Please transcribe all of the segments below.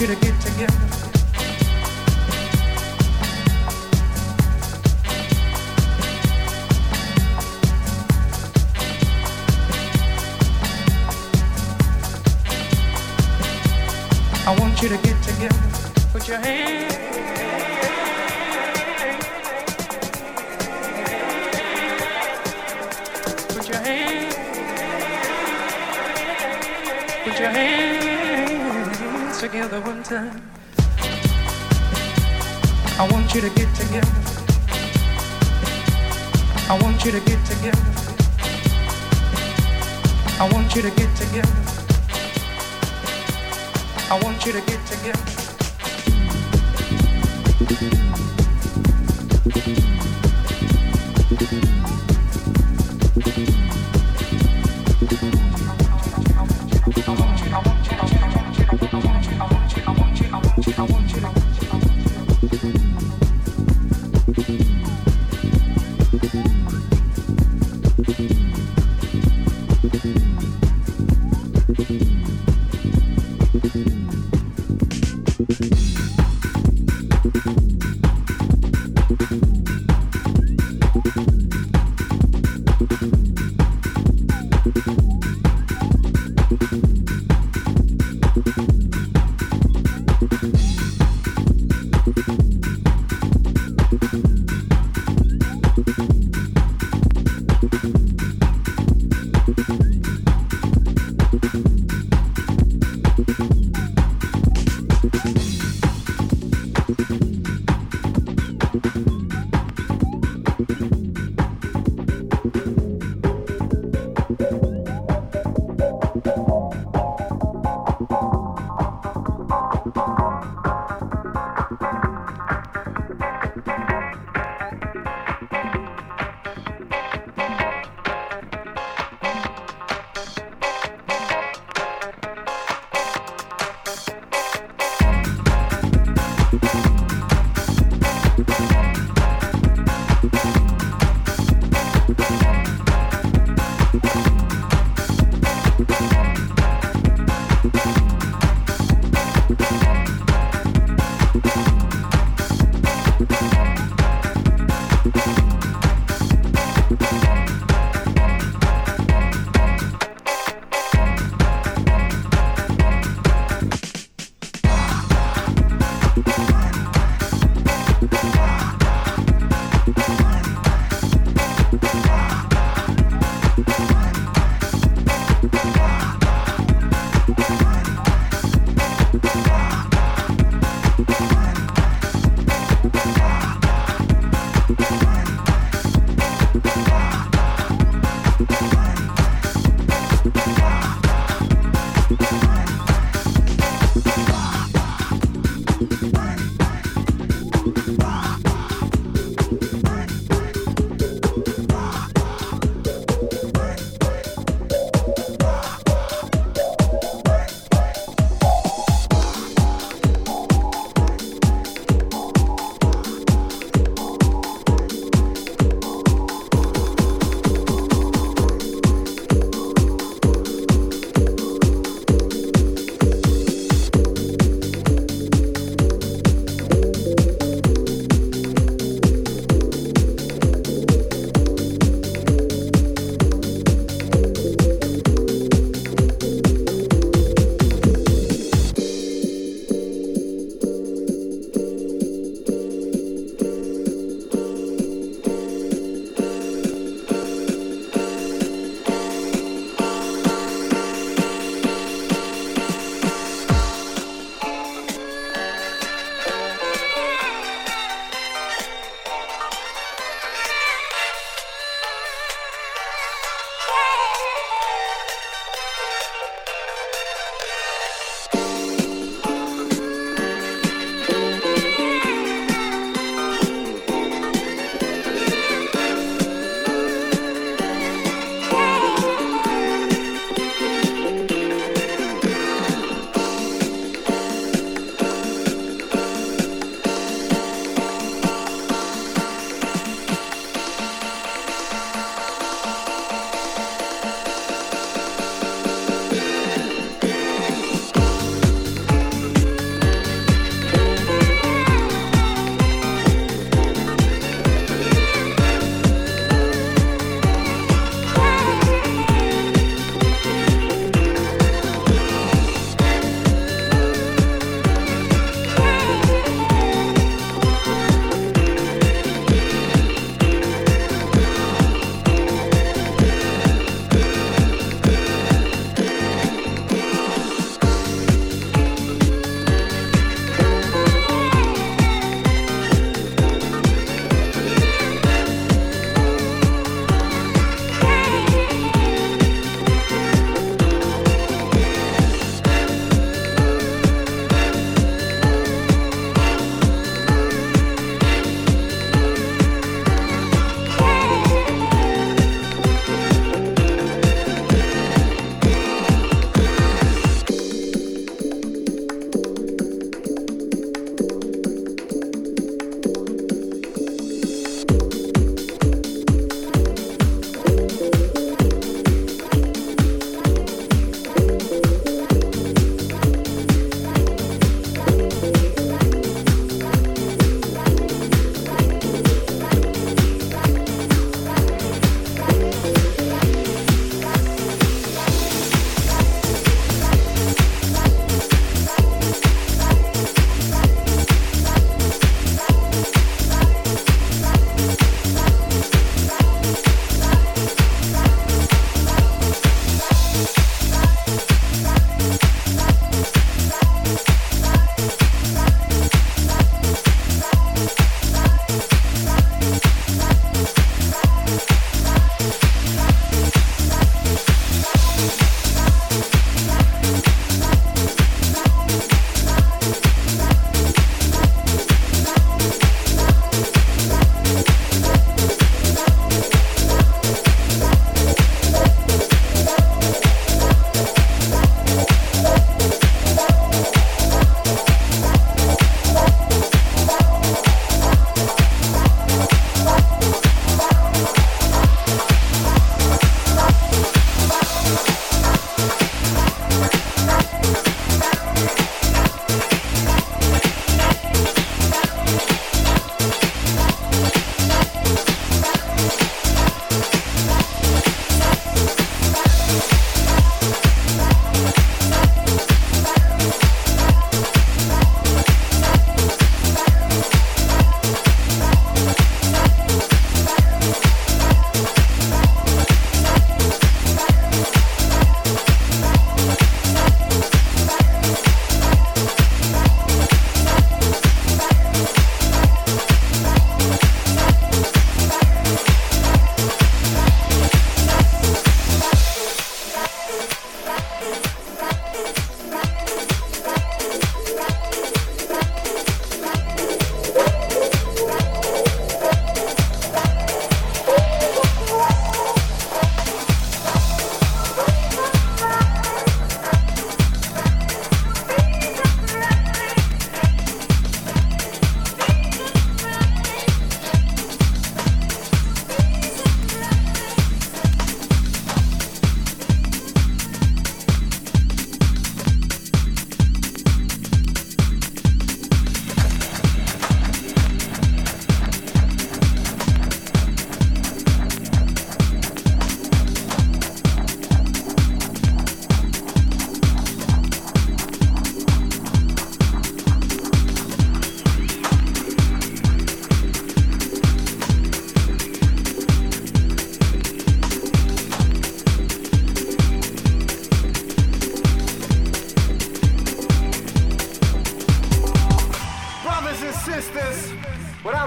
You to get together. I want you to get together. Put your hands. Together one time. I want you to get together. I want you to get together. I want you to get together. I want you to get together.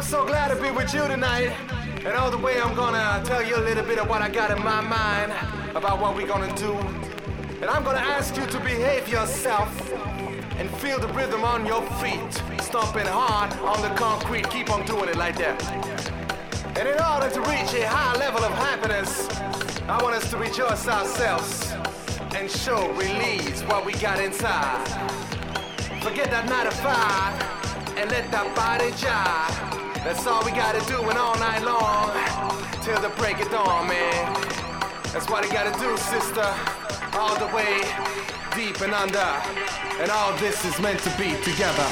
So glad to be with you tonight. And all the way, I'm gonna tell you a little bit of what I got in my mind about what we're gonna do. And I'm gonna ask you to behave yourself and feel the rhythm on your feet. Stomping hard on the concrete, keep on doing it like that. And in order to reach a high level of happiness, I want us to rejoice ourselves and show, release what we got inside. Forget that 9 to 5 and let that body jive. That's all we gotta do and all night long till the break of dawn, man. That's what you gotta do, sister. All the way deep and under. And all this is meant to be. Together.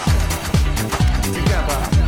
Together.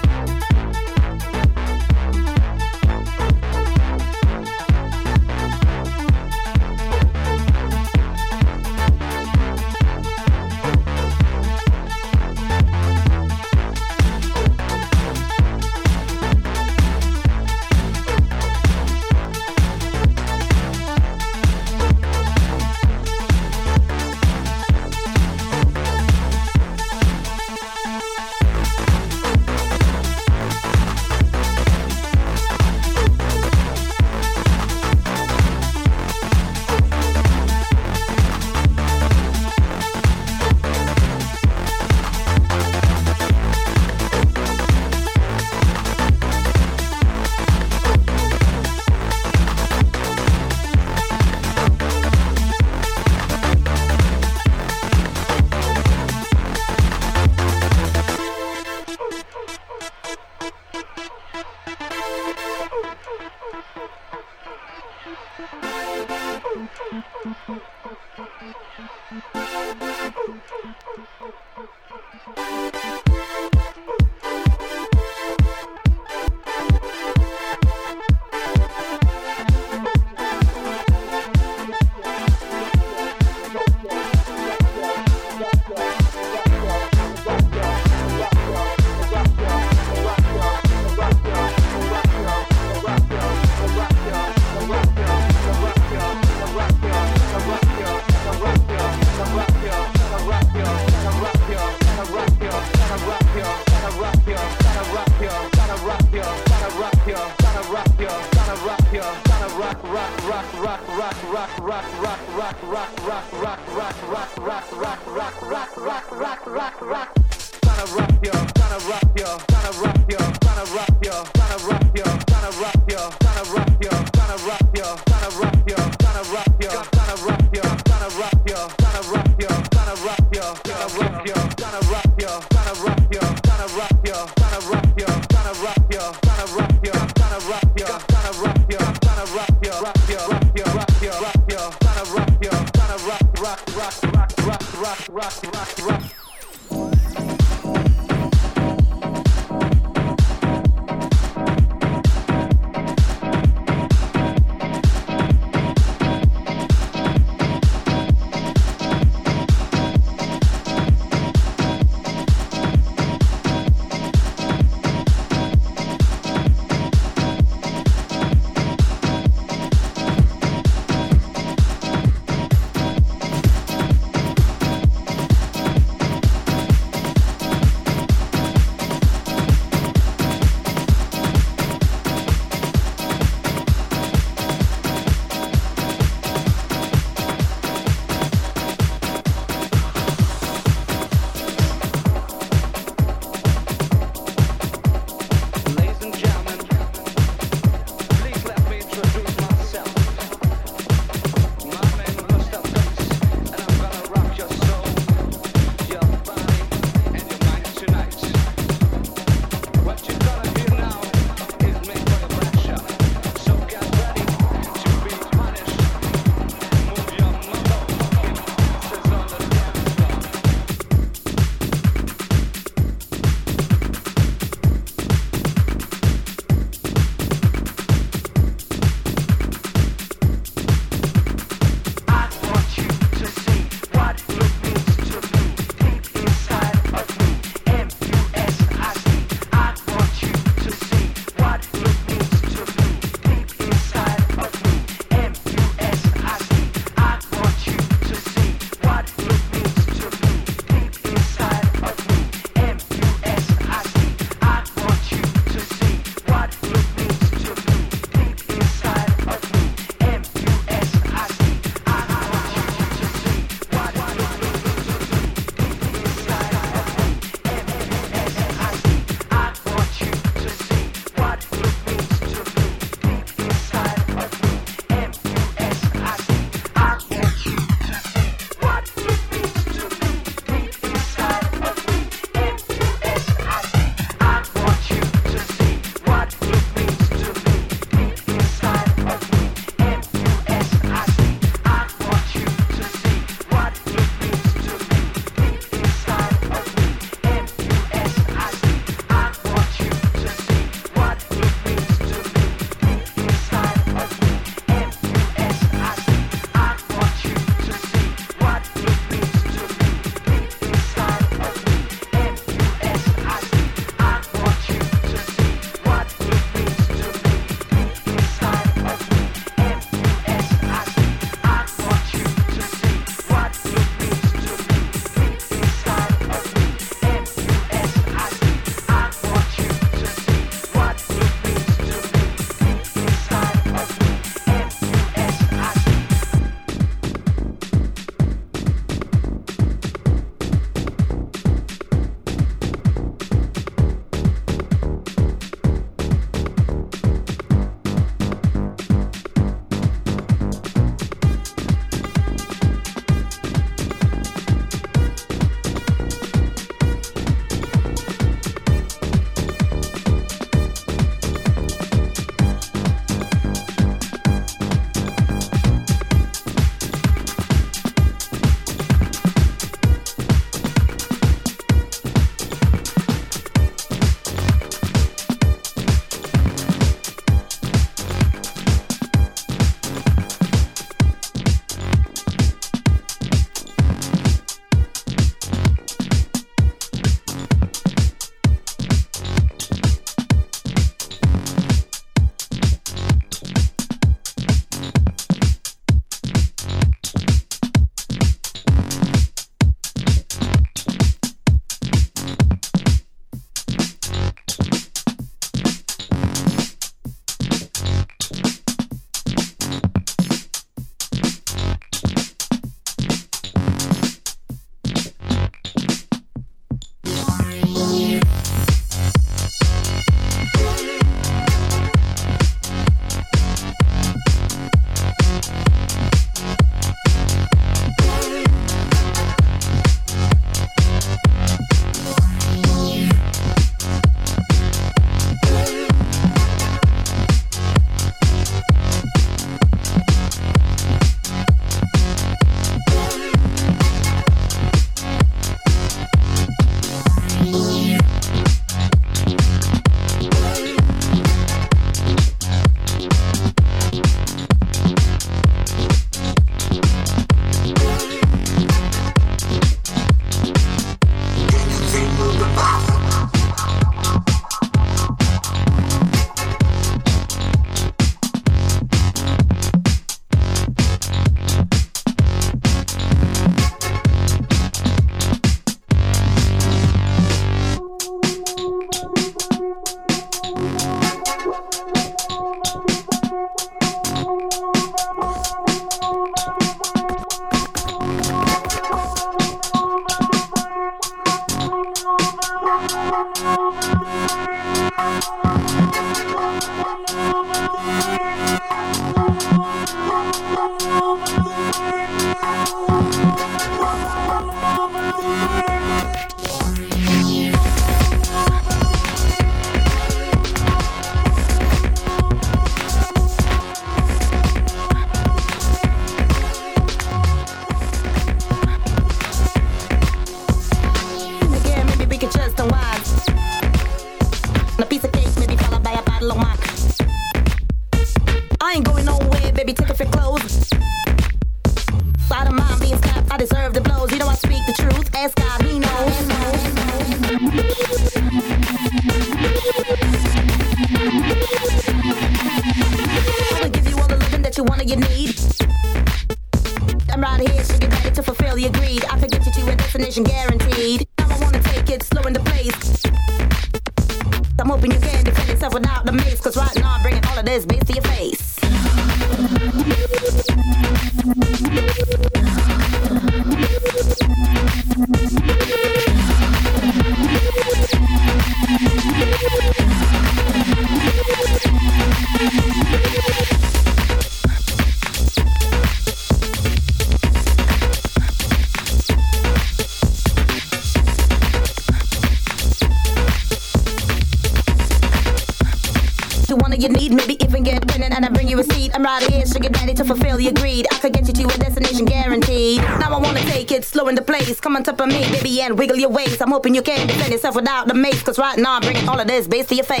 Come on top of me, baby, and wiggle your waist. I'm hoping you can defend yourself without the mace. Cause right now I'm bringing all of this bass to your face.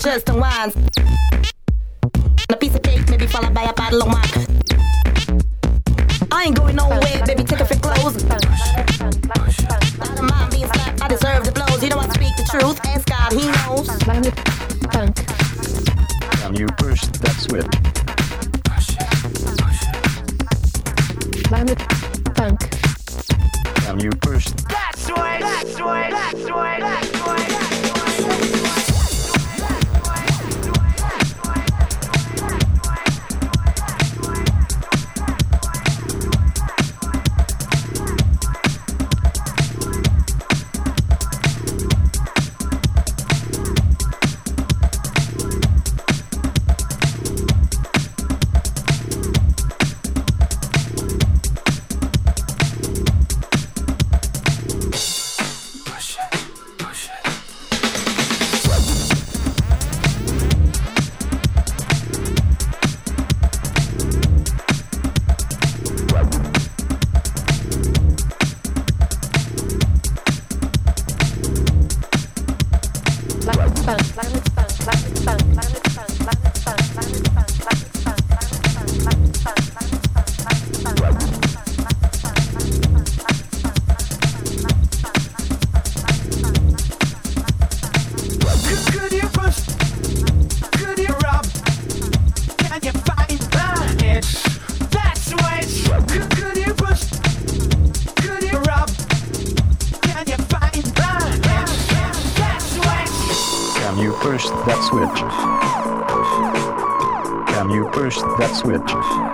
just unwind. A piece of cake, maybe followed by a bottle of wine. I ain't going nowhere, baby. Take off your clothes. Out of mind being slapped, I deserve the blows. You know I speak the truth. Ask God, He knows. Can you push that switch? push that switch? Can you push that switch?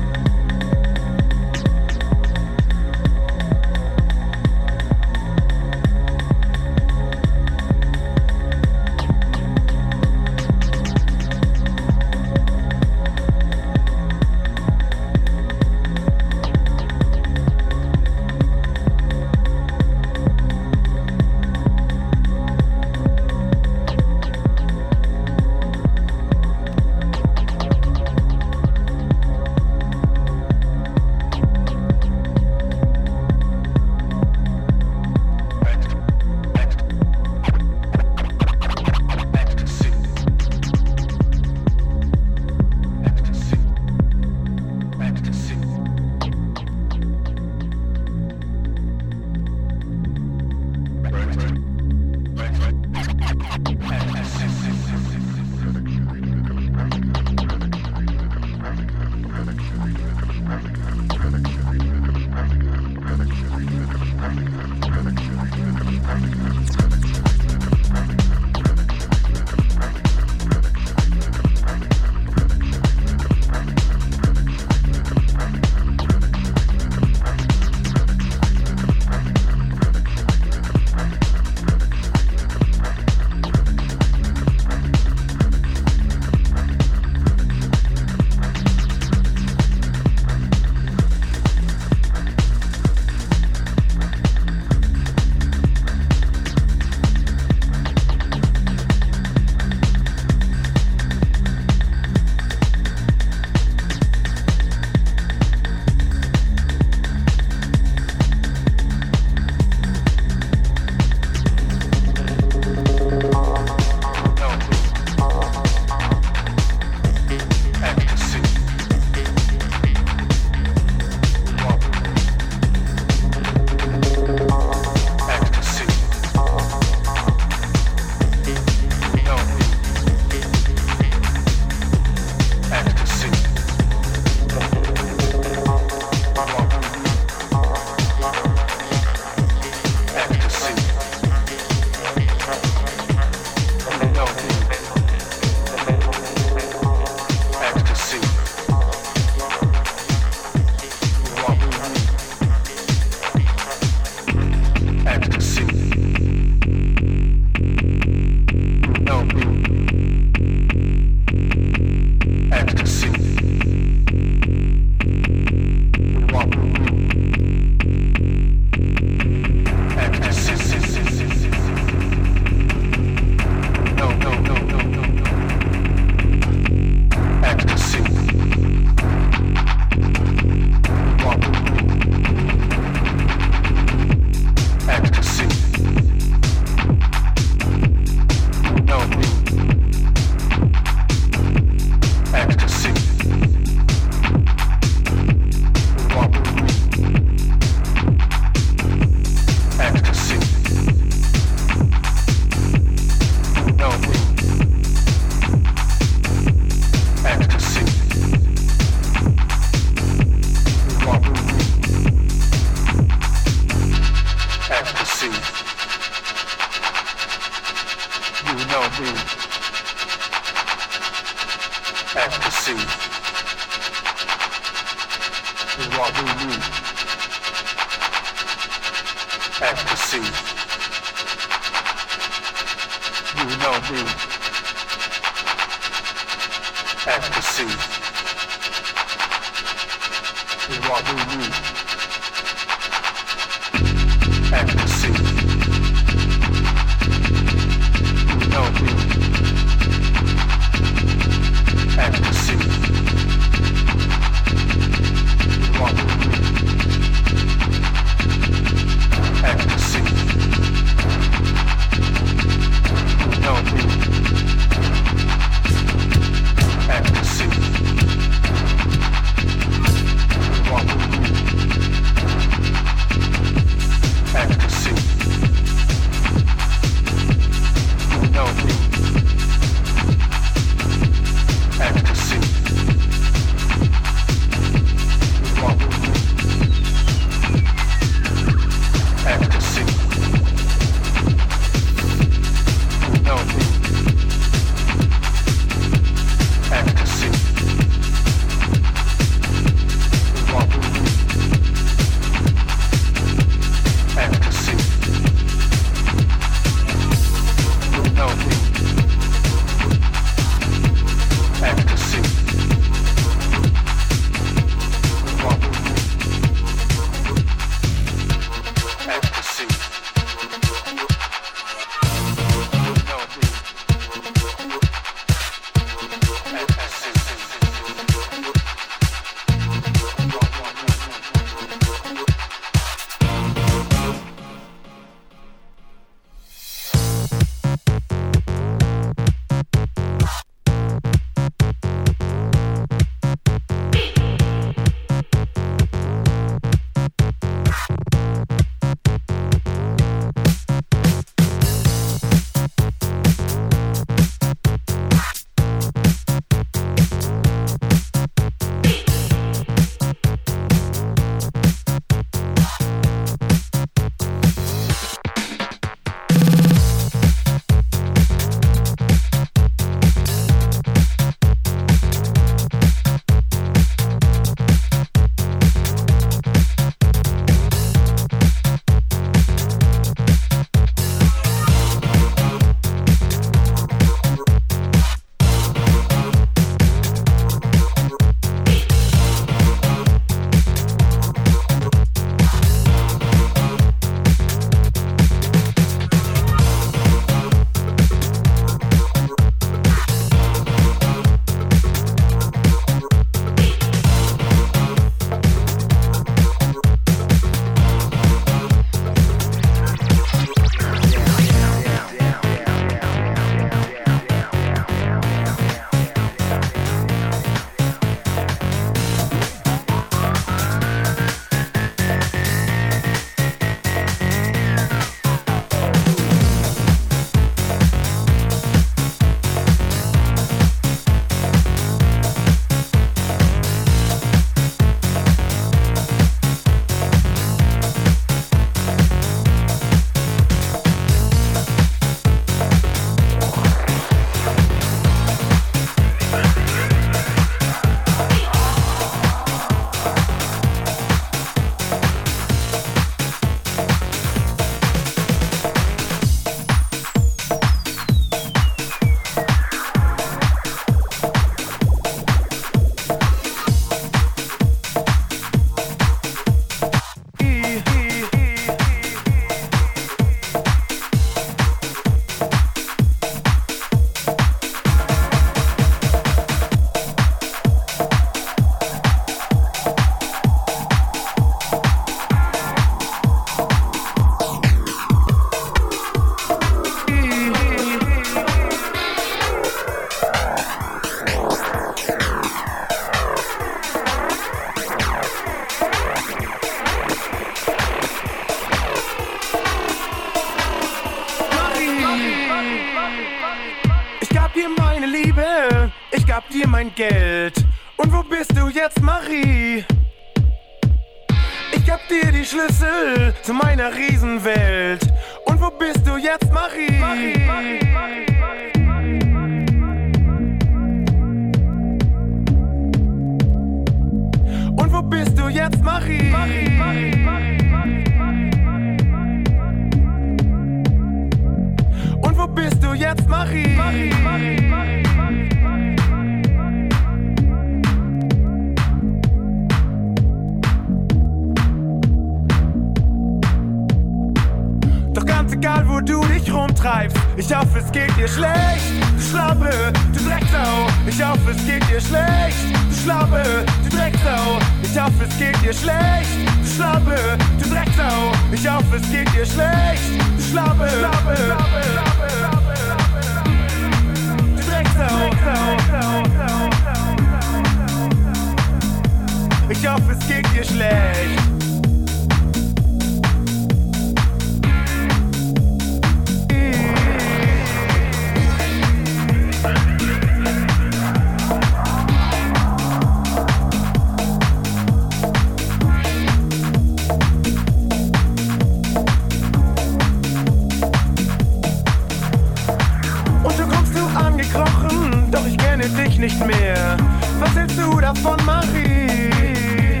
Kenne dich nicht mehr. Was hältst du davon, Marie?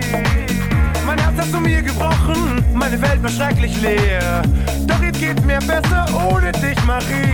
Mein Herz hast du mir gebrochen, meine Welt war schrecklich leer. Doch jetzt geht's mir besser ohne dich, Marie.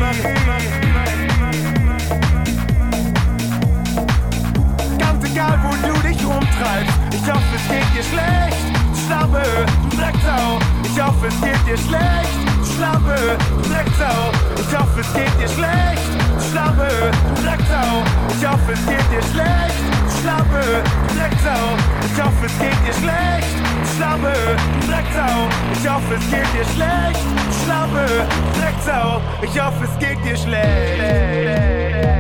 Ganz egal, wo du dich rumtreibst, ich hoffe, es geht dir schlecht. Schlappe, du Drecksau, ich hoffe, es geht dir schlecht. Schlappe, du Drecksau, ich hoffe, es geht dir schlecht. Schlappe, du Drecksau, ich hoffe, es geht dir schlecht. Schlappe, du Drecksau, ich hoffe, es geht dir schlecht. Schlappe, du Drecksau, ich hoffe, es geht dir schlecht. Schlappe, du Drecksau, ich hoffe, es geht dir schlecht.